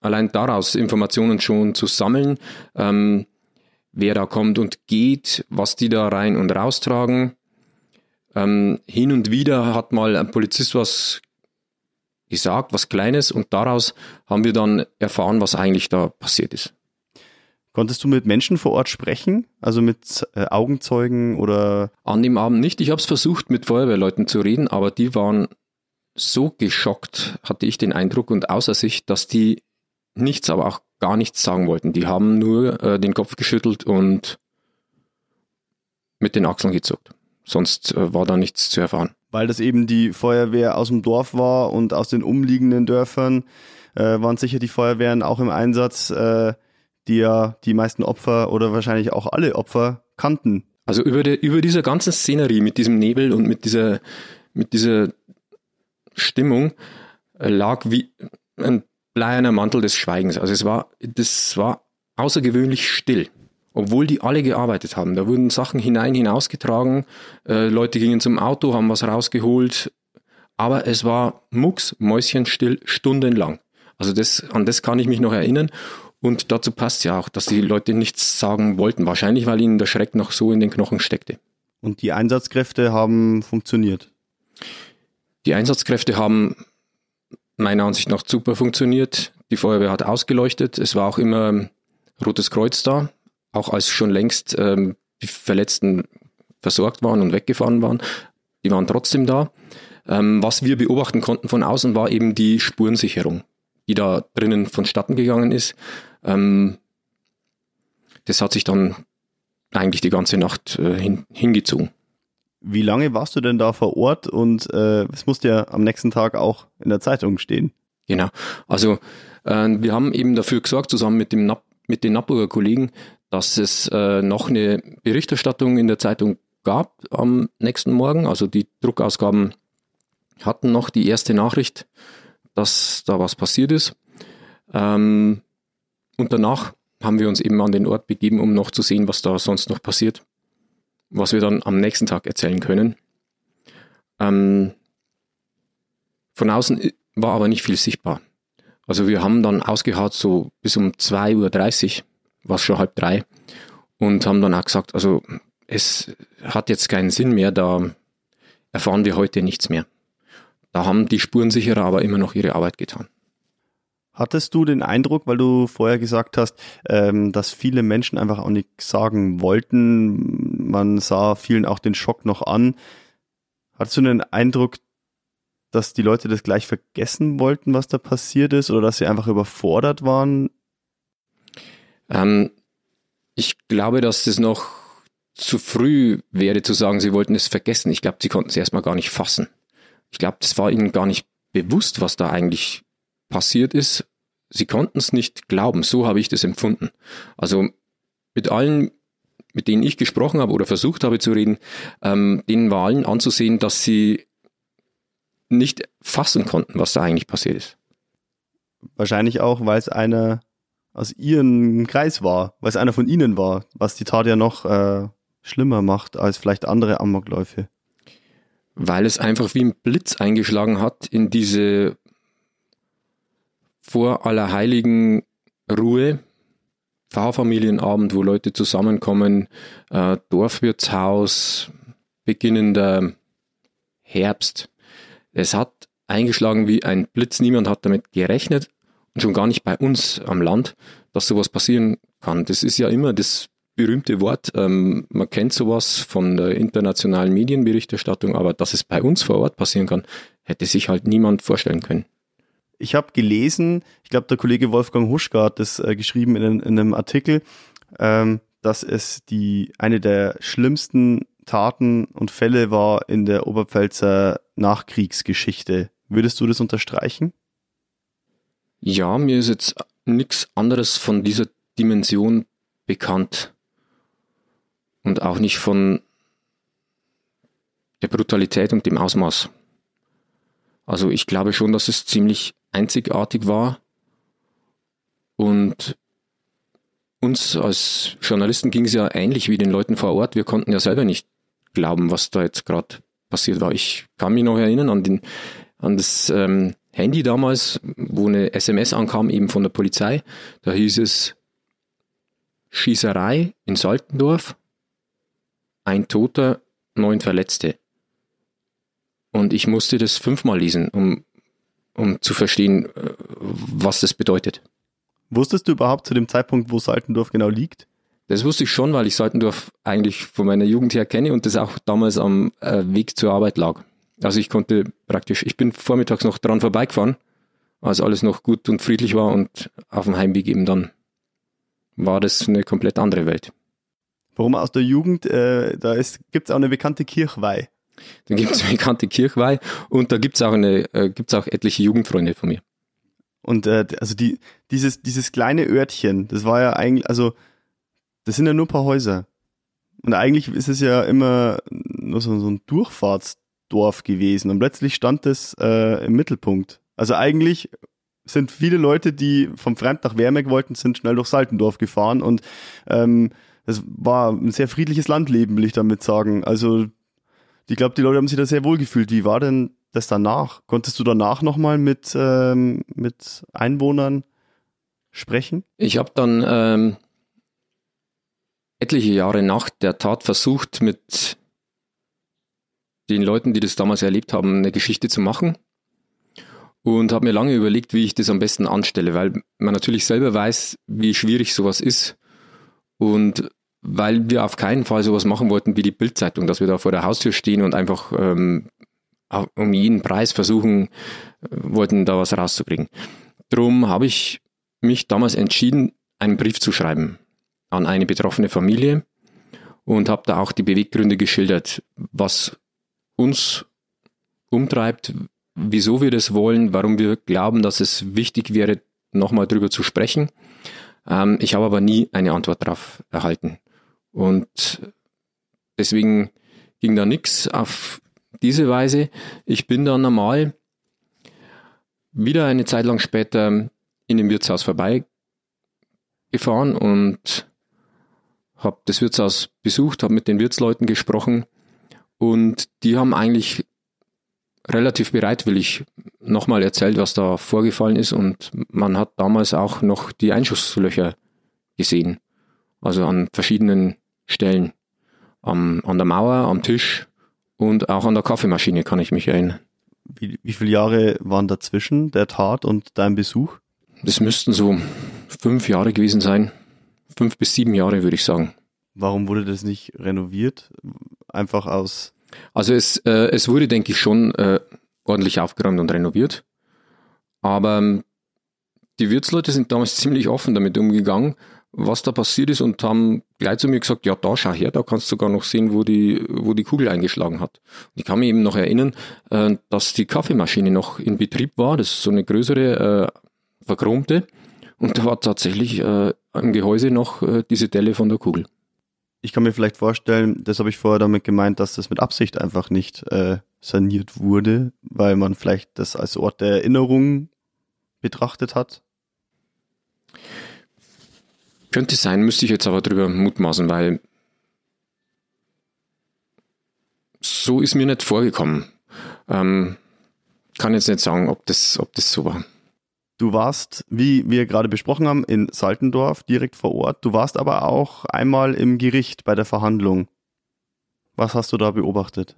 allein daraus Informationen schon zu sammeln, ähm, wer da kommt und geht, was die da rein und raustragen. Ähm, hin und wieder hat mal ein Polizist was gesagt, was Kleines, und daraus haben wir dann erfahren, was eigentlich da passiert ist. Konntest du mit Menschen vor Ort sprechen? Also mit äh, Augenzeugen oder? An dem Abend nicht. Ich habe es versucht, mit Feuerwehrleuten zu reden, aber die waren so geschockt, hatte ich den Eindruck und außer sich, dass die nichts, aber auch gar nichts sagen wollten. Die haben nur äh, den Kopf geschüttelt und mit den Achseln gezuckt. Sonst äh, war da nichts zu erfahren. Weil das eben die Feuerwehr aus dem Dorf war und aus den umliegenden Dörfern äh, waren sicher die Feuerwehren auch im Einsatz. Äh, die ja die meisten Opfer oder wahrscheinlich auch alle Opfer kannten. Also über, der, über dieser ganzen Szenerie mit diesem Nebel und mit dieser, mit dieser Stimmung äh, lag wie ein bleierner Mantel des Schweigens. Also es war, das war außergewöhnlich still. Obwohl die alle gearbeitet haben. Da wurden Sachen hinein, hinausgetragen, äh, Leute gingen zum Auto, haben was rausgeholt. Aber es war mucks, mäuschenstill, stundenlang. Also das, an das kann ich mich noch erinnern. Und dazu passt ja auch, dass die Leute nichts sagen wollten. Wahrscheinlich, weil ihnen der Schreck noch so in den Knochen steckte. Und die Einsatzkräfte haben funktioniert? Die Einsatzkräfte haben meiner Ansicht nach super funktioniert. Die Feuerwehr hat ausgeleuchtet. Es war auch immer Rotes Kreuz da, auch als schon längst ähm, die Verletzten versorgt waren und weggefahren waren. Die waren trotzdem da. Ähm, was wir beobachten konnten von außen war eben die Spurensicherung die da drinnen vonstatten gegangen ist. Ähm, das hat sich dann eigentlich die ganze Nacht äh, hin, hingezogen. Wie lange warst du denn da vor Ort und äh, es musste ja am nächsten Tag auch in der Zeitung stehen? Genau. Also äh, wir haben eben dafür gesorgt, zusammen mit, dem Napp, mit den Napburger Kollegen, dass es äh, noch eine Berichterstattung in der Zeitung gab am nächsten Morgen. Also die Druckausgaben hatten noch die erste Nachricht dass da was passiert ist. Ähm, und danach haben wir uns eben an den Ort begeben, um noch zu sehen, was da sonst noch passiert, was wir dann am nächsten Tag erzählen können. Ähm, von außen war aber nicht viel sichtbar. Also wir haben dann ausgehaut so bis um 2.30 Uhr, war schon halb drei, und haben dann auch gesagt, also es hat jetzt keinen Sinn mehr, da erfahren wir heute nichts mehr. Da haben die Spurensicherer aber immer noch ihre Arbeit getan. Hattest du den Eindruck, weil du vorher gesagt hast, ähm, dass viele Menschen einfach auch nichts sagen wollten, man sah vielen auch den Schock noch an. Hattest du den Eindruck, dass die Leute das gleich vergessen wollten, was da passiert ist, oder dass sie einfach überfordert waren? Ähm, ich glaube, dass das noch zu früh wäre zu sagen, sie wollten es vergessen. Ich glaube, sie konnten es erstmal gar nicht fassen. Ich glaube, das war ihnen gar nicht bewusst, was da eigentlich passiert ist. Sie konnten es nicht glauben. So habe ich das empfunden. Also mit allen, mit denen ich gesprochen habe oder versucht habe zu reden, ähm, denen war allen anzusehen, dass sie nicht fassen konnten, was da eigentlich passiert ist. Wahrscheinlich auch, weil es eine, aus ihrem Kreis war, weil es einer von ihnen war, was die Tat ja noch äh, schlimmer macht als vielleicht andere Amokläufe. Weil es einfach wie ein Blitz eingeschlagen hat in diese vor aller heiligen Ruhe, Pfarrfamilienabend, wo Leute zusammenkommen, äh, Dorfwirtshaus, beginnender Herbst. Es hat eingeschlagen wie ein Blitz. Niemand hat damit gerechnet schon gar nicht bei uns am Land, dass sowas passieren kann. Das ist ja immer das berühmte Wort. Ähm, man kennt sowas von der internationalen Medienberichterstattung, aber dass es bei uns vor Ort passieren kann, hätte sich halt niemand vorstellen können. Ich habe gelesen, ich glaube, der Kollege Wolfgang Huschka hat das äh, geschrieben in, in, einem Artikel, ähm, dass es die eine der schlimmsten Taten und Fälle war in der Oberpfälzer Nachkriegsgeschichte. Würdest du das unterstreichen? Ja, mir ist jetzt nichts anderes von dieser Dimension bekannt. Und auch nicht von der Brutalität und dem Ausmaß. Also ich glaube schon, dass es ziemlich einzigartig war. Und uns als Journalisten ging es ja ähnlich wie den Leuten vor Ort. Wir konnten ja selber nicht glauben, was da jetzt gerade passiert war. Ich kann mich noch erinnern an, den, an das ähm, Handy damals, wo eine SMS ankam, eben von der Polizei. Da hieß es Schießerei in Saltendorf, ein Toter, neun Verletzte. Und ich musste das fünfmal lesen, um, um zu verstehen, äh, was das bedeutet. Wusstest du überhaupt zu dem Zeitpunkt, wo Saltendorf genau liegt? Das wusste ich schon, weil ich Saltendorf eigentlich von meiner Jugend her kenne und das auch damals am äh, Weg zur Arbeit lag. Also ich konnte praktisch, ich bin vormittags noch dran vorbeigefahren, als alles noch gut und friedlich war und auf dem Heimweg eben dann war das eine komplett andere Welt. Warum aus der Jugend? Äh, da gibt es auch eine bekannte Kirchweih. Da gibt es eine bekannte Kirchweih und da gibt es auch, äh, auch etliche Jugendfreunde von mir. Und äh, also die, dieses, dieses kleine Örtchen, das war ja eigentlich, also das sind ja nur ein paar Häuser. Und eigentlich ist es ja immer nur so, so ein Durchfahrtsdorf gewesen. Und plötzlich stand das äh, im Mittelpunkt. Also eigentlich sind viele Leute, die vom Fremd nach Wermeck wollten, sind schnell durch Saltendorf gefahren. Und ähm, es war ein sehr friedliches Landleben, will ich damit sagen. Also ich glaube, die Leute haben sich da sehr wohl gefühlt. Wie war denn das danach? Konntest du danach nochmal mit, ähm, mit Einwohnern sprechen? Ich habe dann ähm, etliche Jahre nach der Tat versucht, mit den Leuten, die das damals erlebt haben, eine Geschichte zu machen. Und habe mir lange überlegt, wie ich das am besten anstelle, weil man natürlich selber weiß, wie schwierig sowas ist. Und weil wir auf keinen Fall sowas machen wollten wie die Bildzeitung, dass wir da vor der Haustür stehen und einfach ähm, um jeden Preis versuchen äh, wollten, da was rauszukriegen. Drum habe ich mich damals entschieden, einen Brief zu schreiben an eine betroffene Familie und habe da auch die Beweggründe geschildert, was uns umtreibt, wieso wir das wollen, warum wir glauben, dass es wichtig wäre, nochmal drüber zu sprechen. Ähm, ich habe aber nie eine Antwort darauf erhalten. Und deswegen ging da nichts auf diese Weise. Ich bin dann normal wieder eine Zeit lang später in dem Wirtshaus vorbeigefahren und habe das Wirtshaus besucht, habe mit den Wirtsleuten gesprochen und die haben eigentlich relativ bereitwillig nochmal erzählt, was da vorgefallen ist und man hat damals auch noch die Einschusslöcher gesehen, also an verschiedenen Stellen. Am, an der Mauer, am Tisch und auch an der Kaffeemaschine kann ich mich erinnern. Wie, wie viele Jahre waren dazwischen der Tat und dein Besuch? Das müssten so fünf Jahre gewesen sein. Fünf bis sieben Jahre, würde ich sagen. Warum wurde das nicht renoviert? Einfach aus. Also es, äh, es wurde, denke ich, schon äh, ordentlich aufgeräumt und renoviert. Aber ähm, die Wirtsleute sind damals ziemlich offen damit umgegangen was da passiert ist und haben gleich zu mir gesagt, ja, da schau her, da kannst du sogar noch sehen, wo die, wo die Kugel eingeschlagen hat. Und ich kann mich eben noch erinnern, äh, dass die Kaffeemaschine noch in Betrieb war, das ist so eine größere, äh, verchromte, und da war tatsächlich äh, im Gehäuse noch äh, diese Delle von der Kugel. Ich kann mir vielleicht vorstellen, das habe ich vorher damit gemeint, dass das mit Absicht einfach nicht äh, saniert wurde, weil man vielleicht das als Ort der Erinnerung betrachtet hat. Könnte sein, müsste ich jetzt aber drüber mutmaßen, weil so ist mir nicht vorgekommen. Ähm, kann jetzt nicht sagen, ob das, ob das so war. Du warst, wie wir gerade besprochen haben, in Saltendorf direkt vor Ort. Du warst aber auch einmal im Gericht bei der Verhandlung. Was hast du da beobachtet?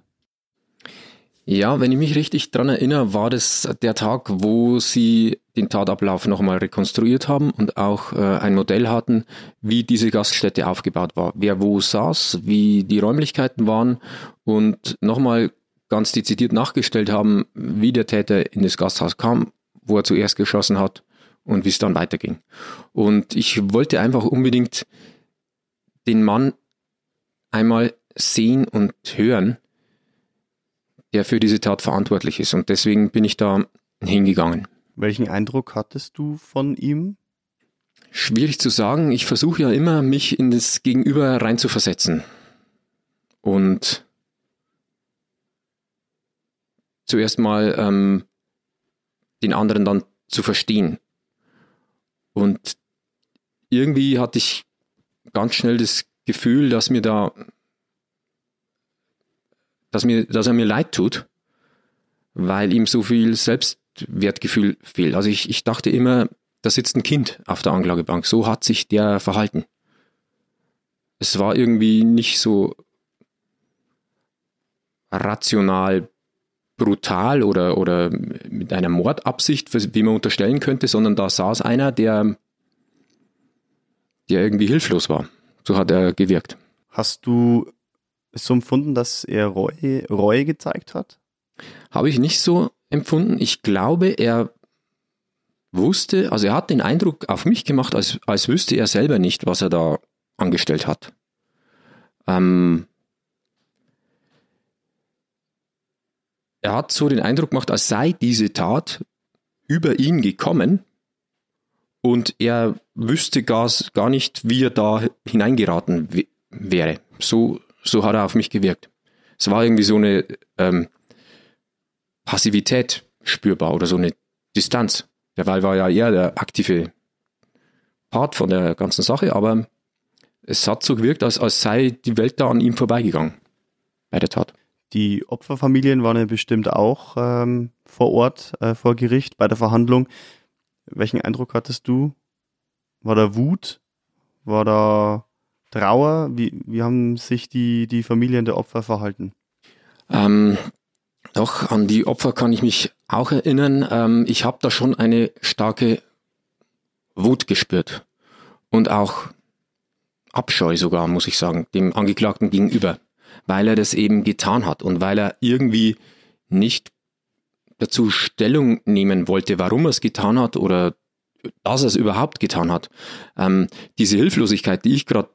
Ja, wenn ich mich richtig dran erinnere, war das der Tag, wo sie den Tatablauf nochmal rekonstruiert haben und auch äh, ein Modell hatten, wie diese Gaststätte aufgebaut war, wer wo saß, wie die Räumlichkeiten waren und nochmal ganz dezidiert nachgestellt haben, wie der Täter in das Gasthaus kam, wo er zuerst geschossen hat und wie es dann weiterging. Und ich wollte einfach unbedingt den Mann einmal sehen und hören, der für diese Tat verantwortlich ist. Und deswegen bin ich da hingegangen. Welchen Eindruck hattest du von ihm? Schwierig zu sagen. Ich versuche ja immer, mich in das Gegenüber reinzuversetzen. Und zuerst mal ähm, den anderen dann zu verstehen. Und irgendwie hatte ich ganz schnell das Gefühl, dass mir da dass, mir, dass er mir leid tut, weil ihm so viel Selbstwertgefühl fehlt. Also ich, ich dachte immer, da sitzt ein Kind auf der Anklagebank. So hat sich der verhalten. Es war irgendwie nicht so rational brutal oder, oder mit einer Mordabsicht, wie man unterstellen könnte, sondern da saß einer, der, der irgendwie hilflos war. So hat er gewirkt. Hast du so empfunden, dass er Reue, Reue gezeigt hat? Habe ich nicht so empfunden. Ich glaube, er wusste, also er hat den Eindruck auf mich gemacht, als, als wüsste er selber nicht, was er da angestellt hat. Ähm, er hat so den Eindruck gemacht, als sei diese Tat über ihn gekommen und er wüsste gar, gar nicht, wie er da hineingeraten wäre. So, so hat er auf mich gewirkt. Es war irgendwie so eine ähm, Passivität spürbar oder so eine Distanz. Der Wal war ja eher der aktive Part von der ganzen Sache, aber es hat so gewirkt, als, als sei die Welt da an ihm vorbeigegangen bei der Tat. Die Opferfamilien waren ja bestimmt auch ähm, vor Ort, äh, vor Gericht, bei der Verhandlung. Welchen Eindruck hattest du? War da Wut? War da Trauer? Wie, wie haben sich die, die Familien der Opfer verhalten? Ähm, doch, an die Opfer kann ich mich auch erinnern. Ähm, ich habe da schon eine starke Wut gespürt und auch Abscheu sogar, muss ich sagen, dem Angeklagten gegenüber, weil er das eben getan hat und weil er irgendwie nicht dazu Stellung nehmen wollte, warum er es getan hat oder dass er es überhaupt getan hat. Ähm, diese Hilflosigkeit, die ich gerade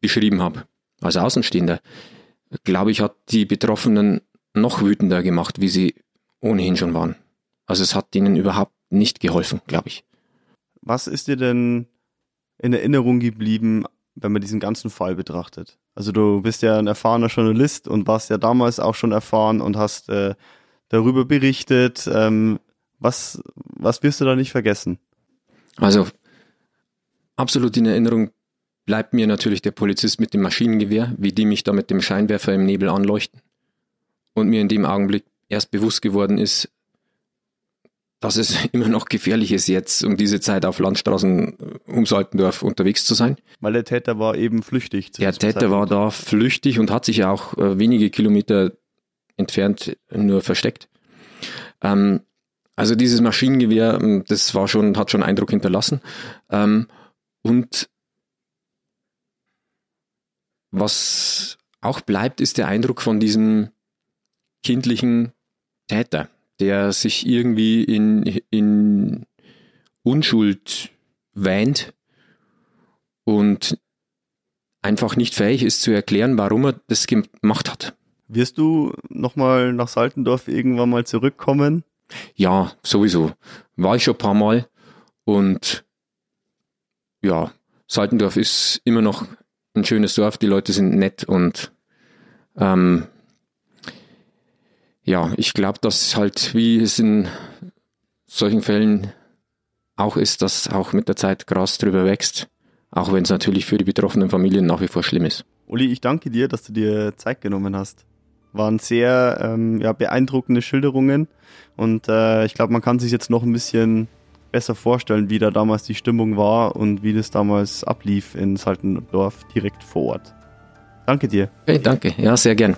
beschrieben habe, als Außenstehender, glaube ich, hat die Betroffenen noch wütender gemacht, wie sie ohnehin schon waren. Also es hat ihnen überhaupt nicht geholfen, glaube ich. Was ist dir denn in Erinnerung geblieben, wenn man diesen ganzen Fall betrachtet? Also du bist ja ein erfahrener Journalist und warst ja damals auch schon erfahren und hast äh, darüber berichtet. Ähm, was, was wirst du da nicht vergessen? Also absolut in Erinnerung bleibt mir natürlich der Polizist mit dem Maschinengewehr, wie die mich da mit dem Scheinwerfer im Nebel anleuchten. Und mir in dem Augenblick erst bewusst geworden ist, dass es immer noch gefährlich ist, jetzt um diese Zeit auf Landstraßen äh, um Saltendorf unterwegs zu sein. Weil der Täter war eben flüchtig. Der Täter war da flüchtig und hat sich auch äh, wenige Kilometer entfernt nur versteckt. Ähm, also dieses Maschinengewehr, ähm, das war schon, hat schon Eindruck hinterlassen. Ähm, und was auch bleibt, ist der Eindruck von diesem kindlichen Täter, der sich irgendwie in, in Unschuld wähnt und einfach nicht fähig ist zu erklären, warum er das gemacht hat. Wirst du nochmal nach Saltendorf irgendwann mal zurückkommen? Ja, sowieso. War ich schon ein paar Mal und ja, Saltendorf ist immer noch ein schönes Dorf, die Leute sind nett und ähm, ja, ich glaube, dass halt, wie es in solchen Fällen auch ist, dass auch mit der Zeit Gras drüber wächst. Auch wenn es natürlich für die betroffenen Familien nach wie vor schlimm ist. Uli, ich danke dir, dass du dir Zeit genommen hast. Waren sehr ähm, ja, beeindruckende Schilderungen und äh, ich glaube, man kann sich jetzt noch ein bisschen besser vorstellen, wie da damals die Stimmung war und wie das damals ablief in Saltendorf direkt vor Ort. Danke dir. Okay, danke. Ja, sehr gern.